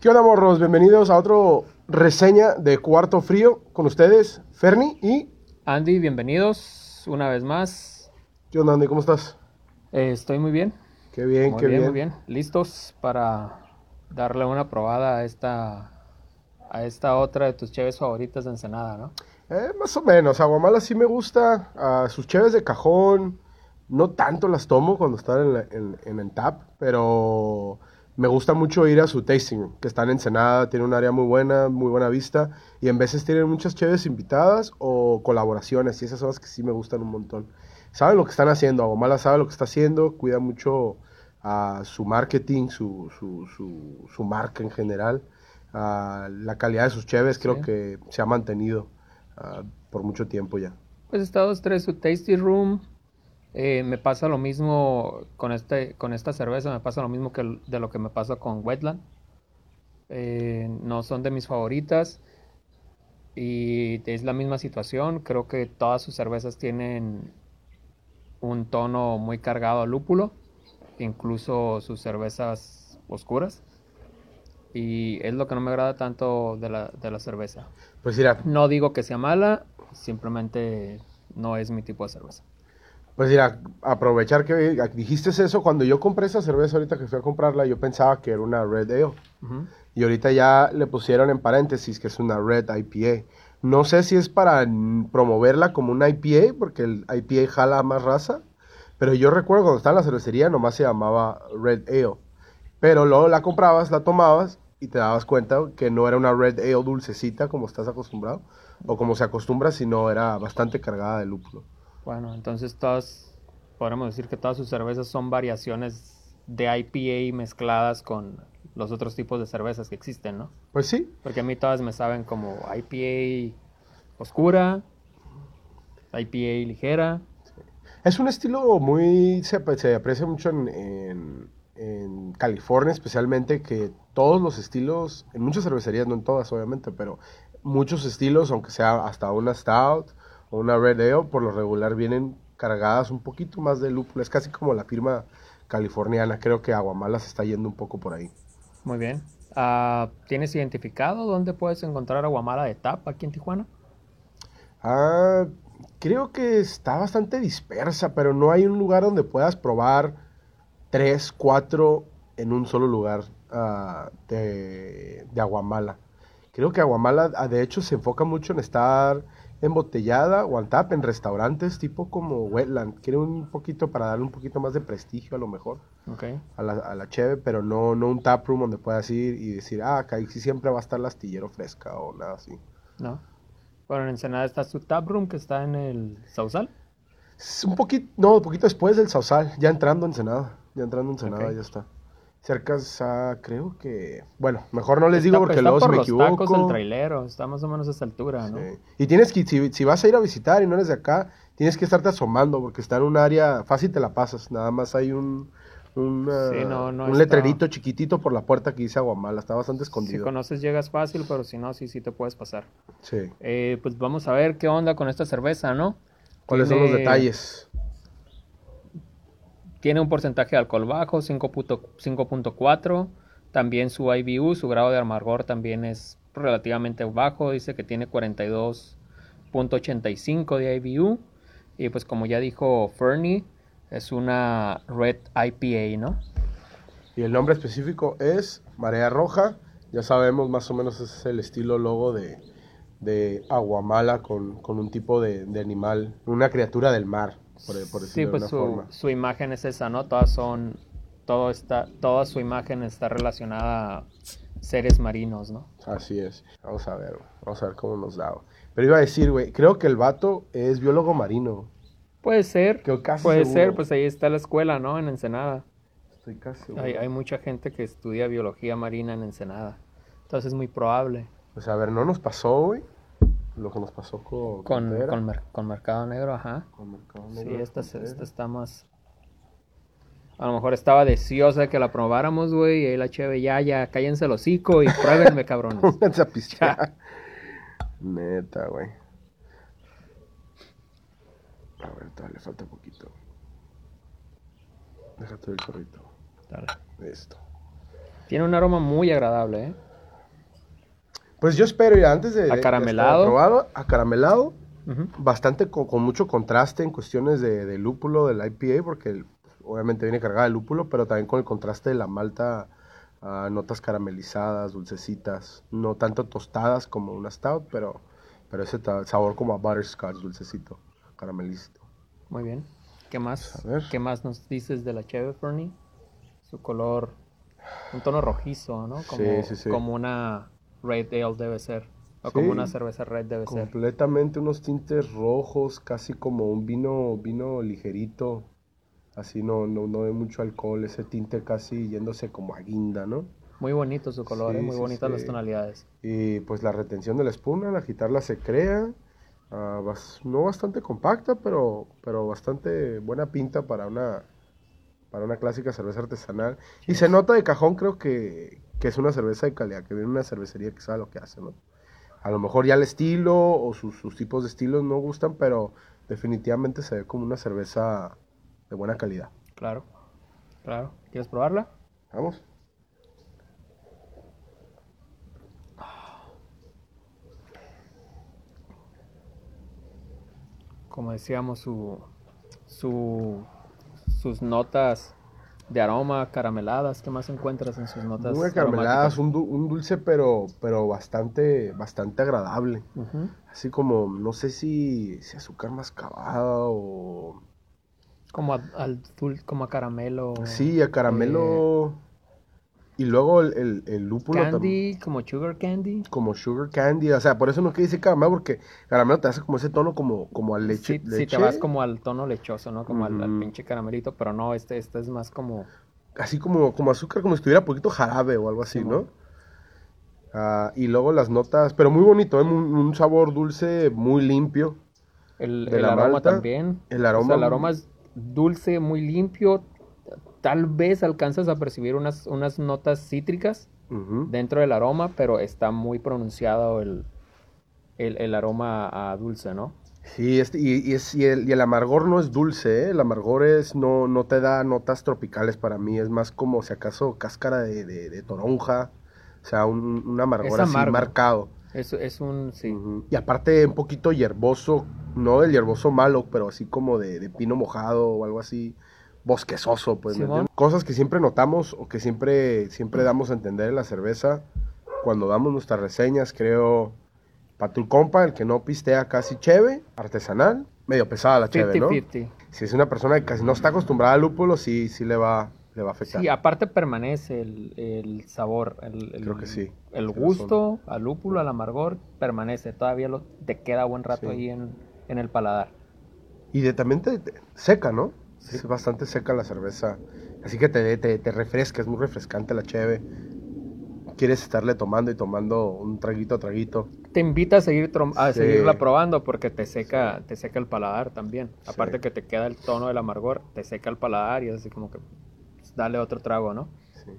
¿Qué onda, morros? Bienvenidos a otro reseña de Cuarto Frío con ustedes, Ferni y... Andy, bienvenidos una vez más. ¿Qué onda, Andy? ¿Cómo estás? Eh, estoy muy bien. Qué bien, muy qué bien. Muy bien, listos para darle una probada a esta, a esta otra de tus cheves favoritas de Ensenada, ¿no? Eh, más o menos, Aguamala sí me gusta, a sus cheves de cajón, no tanto las tomo cuando están en, la- en- en el tap, pero me gusta mucho ir a su tasting room, que está en Ensenada, tiene un área muy buena, muy buena vista, y en veces tienen muchas cheves invitadas o colaboraciones, y esas son las que sí me gustan un montón. Saben lo que están haciendo, Aguamala sabe lo que está haciendo, cuida mucho a su marketing, su, su, su, su marca en general, a la calidad de sus cheves creo Sí. que se ha mantenido ah, por mucho tiempo ya. Pues está dos, tres, su Tasty Room. Eh, me pasa lo mismo con, este, con esta cerveza, me pasa lo mismo que de lo que me pasa con Wetland. Eh, no son de mis favoritas. Y es la misma situación. Creo que todas sus cervezas tienen un tono muy cargado a lúpulo. Incluso sus cervezas oscuras. Y es lo que no me agrada tanto de la, de la cerveza. Pues mira, No digo que sea mala, simplemente no es mi tipo de cerveza. Pues mira, aprovechar que dijiste eso, cuando yo compré esa cerveza ahorita que fui a comprarla, yo pensaba que era una Red Ale. Y ahorita ya le pusieron en paréntesis que es una Red IPA. No sé si es para promoverla como una IPA, porque el IPA jala más raza. Pero yo recuerdo cuando estaba en la cervecería, nomás se llamaba Red Ale. Pero luego la comprabas, la tomabas y te dabas cuenta que no era una Red Ale dulcecita como estás acostumbrado. O como se acostumbra, sino era bastante cargada de lúpulo. Bueno, entonces todas, podemos decir que todas sus cervezas son variaciones de IPA mezcladas con los otros tipos de cervezas que existen, ¿no? Pues sí, Porque a mí todas me saben como IPA oscura, IPA ligera. Es un estilo muy, se, se aprecia mucho en, en- en California especialmente, que todos los estilos, en muchas cervecerías, no en todas obviamente, pero muchos estilos, aunque sea hasta una Stout o una Red Ale, por lo regular vienen cargadas un poquito más de lúpulo. Es casi como la firma californiana, creo que Aguamala se está yendo un poco por ahí. Muy bien. Ah, ¿Tienes identificado dónde puedes encontrar aguamala de tap aquí en Tijuana? Ah, creo que está bastante dispersa, pero no hay un lugar donde puedas probar tres, cuatro en un solo lugar ah, de, de Aguamala. Creo que Aguamala, de hecho, se enfoca mucho en estar embotellada o on tap en restaurantes tipo como Wetland. Quiere un poquito para darle un poquito más de prestigio a lo mejor a la, a la cheve, pero no, no un tap room donde puedas ir y decir, ah, acá siempre va a estar la astillero fresca o nada así. ¿No? Bueno, en Ensenada está su taproom que está en el Sausal. Un poquito, no, un poquito después del Sausal, ya entrando en Ensenada, ya entrando en Ensenada, Ok. ya está. Cerca, a, creo que, bueno, mejor no les Está- digo porque está luego por si me los equivoco. tacos del trailero, está más o menos a esa altura, ¿no? Sí. Y tienes que, si, si vas a ir a visitar y no eres de acá, tienes que estarte asomando porque está en un área, fácil te la pasas, nada más hay un, un, ah, Sí, no, no un está- letrerito chiquitito por la puerta que dice Aguamala, está bastante Si escondido. conoces llegas fácil, pero si no, sí, sí te puedes pasar. Sí. Eh, pues vamos a ver qué onda con esta cerveza, ¿no? ¿Cuáles son los detalles? Tiene un porcentaje de alcohol bajo, 5.- 5.4. También su IBU, su grado de amargor también es relativamente bajo. Dice que tiene 42.85 de IBU. Y pues como ya dijo Fernie, es una Red IPA, ¿no? Y el nombre específico es Marea Roja. Ya sabemos más o menos es el estilo logo de, Aguamala con, con un tipo de, de animal, una criatura del mar, por, por Sí, pues de su, forma. su imagen es esa, ¿no? Todas son, todo está, toda su imagen está relacionada a seres marinos, ¿no? Así es. Vamos a ver, vamos a ver cómo nos da. Pero iba a decir, güey, creo que el vato es biólogo marino. Puede ser, Creo casi puede seguro. ser, pues ahí está la escuela, ¿no? En Ensenada. Estoy casi seguro. Hay, hay mucha gente que estudia biología marina en Ensenada. Entonces es muy probable. Pues a ver, no nos pasó, güey, lo que nos pasó con Con, con, mer- con Mercado Negro, ajá. con Mercado Sí, Negro de esta, esta está más... A lo mejor estaba deseosa de que la probáramos, güey, y ahí la cheve, ya, ya, cállense el hocico y pruébenme, cabrones. Pónganse a. Neta, güey. A ver, todavía le falta poquito. Déjate el chorrito. Dale. Esto. Tiene un aroma muy agradable, ¿eh? Pues yo espero, ya antes de... Acaramelado. aprobado, acaramelado, bastante con, con mucho contraste en cuestiones de, de lúpulo del IPA, porque el- obviamente viene cargada de lúpulo, pero también con el contraste de la malta, notas caramelizadas, dulcecitas, no tanto tostadas como una stout, pero, pero ese sabor como a butterscotch, dulcecito, caramelito. Muy bien. ¿Qué más? A ver. ¿Qué más nos dices de la Cheve Fernie? Su color, un tono rojizo, ¿no? Como, Sí, sí, sí. como una Red Ale debe ser. O como Sí. una cerveza Red debe ser. Completamente unos tintes rojos, casi como un vino, vino ligerito, así no, no, no de mucho alcohol, ese tinte casi yéndose como a guinda, ¿no? Muy bonito su color, Sí, ¿eh? muy sí, bonitas las sí. tonalidades. Y pues la retención de la espuma, al agitarla se crea. ah, bas- no bastante compacta, pero, pero bastante buena pinta para una, para una clásica cerveza artesanal. Y se nota de cajón, creo que, que es una cerveza de calidad, que viene de una cervecería que sabe lo que hace, ¿no? A lo mejor ya el estilo o sus, sus tipos de estilos no gustan, pero definitivamente se ve como una cerveza de buena calidad. Claro, claro. ¿Quieres probarla? Vamos. Como decíamos, su, su, sus notas de aroma carameladas. ¿Qué más encuentras en sus notas Muy carameladas, un, du- un dulce pero, pero bastante, bastante agradable. Así como, no sé si, si azúcar mascabado o... Como a, al dul- como a caramelo. Sí, a caramelo. Y luego el, el, el lúpulo Candy, como sugar candy. como sugar candy. O sea, por eso no quiere decir caramelo, porque caramelo te hace como ese tono como, como a leche. Sí, te vas como al tono lechoso, ¿no? Como al, al pinche caramelito, pero no, este, este es más como... Así como, como azúcar, como si estuviera poquito jarabe o algo así, Sí, ¿no? Ah, y luego las notas, pero muy bonito, ¿eh? un, un sabor dulce, muy limpio. El, aroma malta, también. el O sea, aroma- el aroma es dulce, muy limpio. Tal vez alcanzas a percibir unas, unas notas cítricas dentro del aroma, pero está muy pronunciado el, el, el aroma a dulce, ¿no? Sí, este, y, y es, y, el, y el amargor no es dulce, ¿eh? El amargor es, no, no te da notas tropicales para mí, es más como si acaso cáscara de, de- de toronja, o sea, un, un amargor Es así marcado. Es, es un... Sí. Y aparte un poquito hierboso, no del hierboso malo, pero así como de, de pino mojado o algo así bosquesoso, pues. ¿me? Cosas que siempre notamos o que siempre, siempre damos a entender en la cerveza cuando damos nuestras reseñas, creo, para tu compa, el que no pistea casi cheve, artesanal, medio pesada la cheve, ¿no? 50-50. Si es una persona que casi no está acostumbrada al lúpulo, sí, sí le va, le va a afectar. Sí, aparte permanece el, el sabor, el, el- Creo que sí, El gusto al lúpulo, al amargor, permanece. Todavía lo, te queda buen rato Sí. ahí en, en el paladar. Y de, también te, te- seca, ¿no? Es bastante seca la cerveza. Así que te, te, te refresca, es muy refrescante la cheve. Quieres estarle tomando y tomando un traguito a traguito. Te invita a seguir a Sí. seguirla probando porque te seca, te seca el paladar también. Sí. Aparte que te queda el tono del amargor, te seca el paladar y es así como que pues, dale otro trago, ¿no? Sí.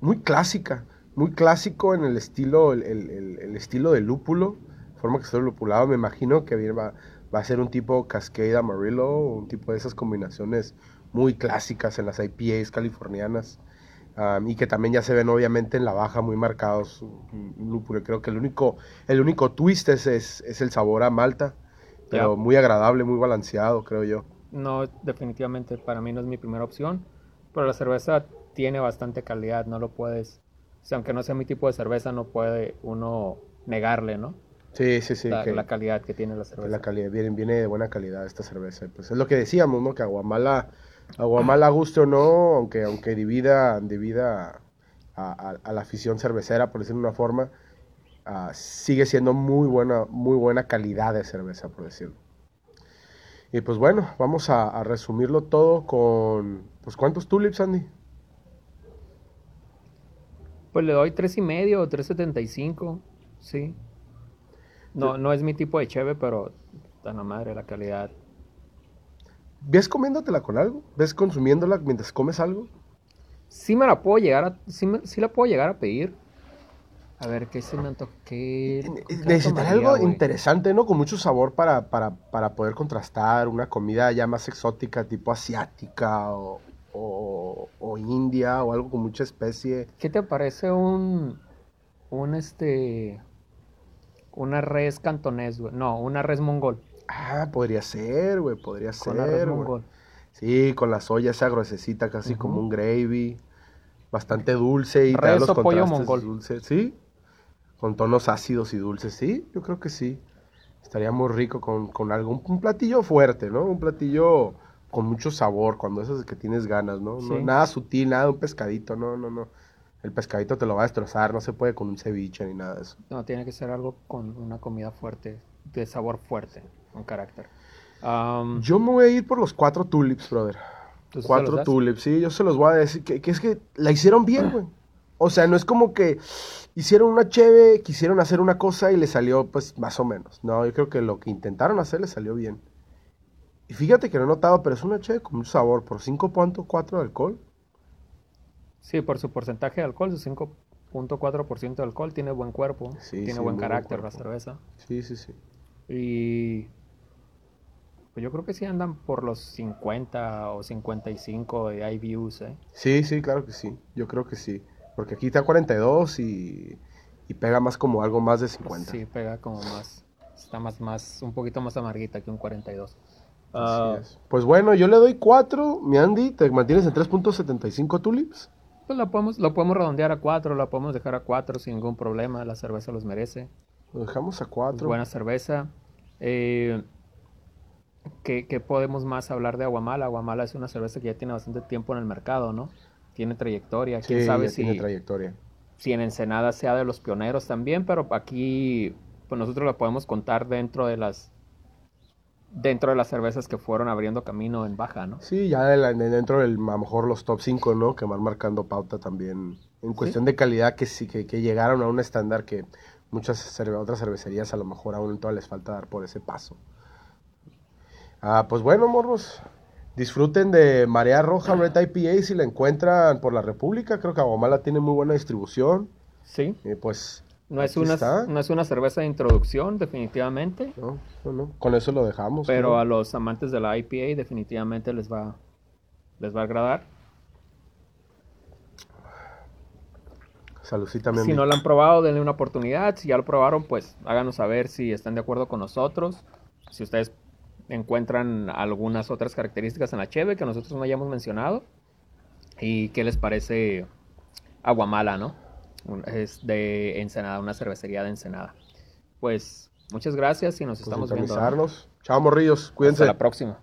Muy clásica, muy clásico en el estilo, el, el- el- el estilo de lúpulo. Forma que estoy lupulado, me imagino que va, va a ser un tipo Cascade Amarillo, un tipo de esas combinaciones muy clásicas en las IPAs californianas. um, y que también ya se ven obviamente en la baja muy marcados un, un lúpulo. Creo que el único, el único twist es, es, es el sabor a malta, pero muy agradable, muy balanceado, creo yo. No, definitivamente para mí no es mi primera opción, pero la cerveza tiene bastante calidad, no lo puedes, o sea, aunque no sea mi tipo de cerveza, no puede uno negarle, ¿no? Sí, sí, sí. la, que- la calidad que tiene la cerveza. la calidad, viene, viene de buena calidad esta cerveza. Pues es lo que decíamos, ¿no? Que Aguamala, Aguamala guste o no, aunque, aunque divida, divida a, a- a la afición cervecera, por decirlo de una forma, ah, sigue siendo muy buena, muy buena calidad de cerveza, por decirlo. Y pues bueno, vamos a, a resumirlo todo con, pues ¿cuántos tulips, Andy? Pues le doy tres y medio o 3.75, sí. No, no es mi tipo de cheve, pero a la madre la calidad. ¿Ves comiéndotela con algo? ¿Ves consumiéndola mientras comes algo? Sí me la puedo llegar a, sí, me- sí la puedo llegar a pedir. A ver, ¿qué se me antoja? ¿Qué, con qué la Necesitar algo interesante, ¿no? Con mucho sabor para, para, para poder contrastar una comida ya más exótica, tipo asiática o, o, o india o algo con mucha especie. ¿Qué te parece un, un este, una res cantonés, güey. No, una res mongol. Ah, podría ser, güey, podría Con la res ser, güey. mongol. Sí, con la soya esa gruesecita, casi como un gravy. Bastante dulce y Res los o pollo mongol. dulces. Sí, con tonos ácidos y dulces. Sí, yo creo que sí. Estaría muy rico con, con algo, un, platillo fuerte, ¿no? Un platillo con mucho sabor, cuando eso es que tienes ganas, ¿no? No-. Nada sutil, nada de un pescadito, no, no, no. El pescadito te lo va a destrozar, no se puede con un ceviche ni nada de eso. No, tiene que ser algo con una comida fuerte, de sabor fuerte, con carácter. Yo me voy a ir por los cuatro tulips, brother. ¿tú sí se Cuatro tulips, sí, yo se los voy a decir que, que es que la hicieron bien, güey. O sea, no es como que hicieron una cheve, quisieron hacer una cosa y le salió, pues, más o menos. No, yo creo que lo que intentaron hacer le salió bien. Y fíjate que no he notado, pero es una cheve con mucho sabor, por 5.4 de alcohol. Sí, por su porcentaje de alcohol, su 5.4% de alcohol, tiene buen cuerpo, Sí, tiene sí, buen carácter la cerveza. Sí, sí, sí. Y pues yo creo que sí andan por los 50 o 55 de IBUs, ¿eh? Sí, sí, claro que sí. Yo creo que sí. Porque aquí está 42 y, y pega más como algo más de 50. Sí, pega como más, está más, más, un poquito más amarguita que un 42. Así Ah, es. Pues bueno, yo le doy 4, mi Andy. ¿Te mantienes en 3.75 tulips? Pues lo podemos, lo podemos redondear a 4, lo podemos dejar a 4 sin ningún problema, la cerveza los merece. Lo dejamos a 4. buena cerveza. Eh, ¿qué, qué podemos más hablar de Aguamala? Aguamala es una cerveza que ya tiene bastante tiempo en el mercado, ¿no? Tiene trayectoria. Sí, Quién sabe ya tiene si, trayectoria. si en Ensenada sea de los pioneros también, pero aquí pues nosotros la podemos contar dentro de las dentro de las cervezas que fueron abriendo camino en baja, ¿no? Sí, ya de la- de dentro del, a lo mejor los top 5, ¿no? Que van marcando pauta también. En cuestión de calidad, que sí, que, que llegaron a un estándar que muchas cerve- otras cervecerías a lo mejor aún todavía les falta dar por ese paso. Ah, pues bueno, morros. Disfruten de Marea Roja Red IPA si la encuentran por la República. Creo que Aguamala tiene muy buena distribución. Sí, Y pues, no es, una, está. no es una cerveza de introducción, definitivamente, no, no, no, con eso lo dejamos. pero ¿no? a los amantes de la IPA definitivamente les va, les va a agradar. Saludcita, mi Si amigo. no lo han probado, denle una oportunidad. Si ya lo probaron, pues háganos saber si están de acuerdo con nosotros. Si ustedes encuentran algunas otras características en la Cheve que nosotros no hayamos mencionado. Y qué les parece Aguamala, ¿no? es de Ensenada, una cervecería de Ensenada. Pues muchas gracias y nos pues estamos viendo. Chao, morrillos. Cuídense. Hasta la próxima.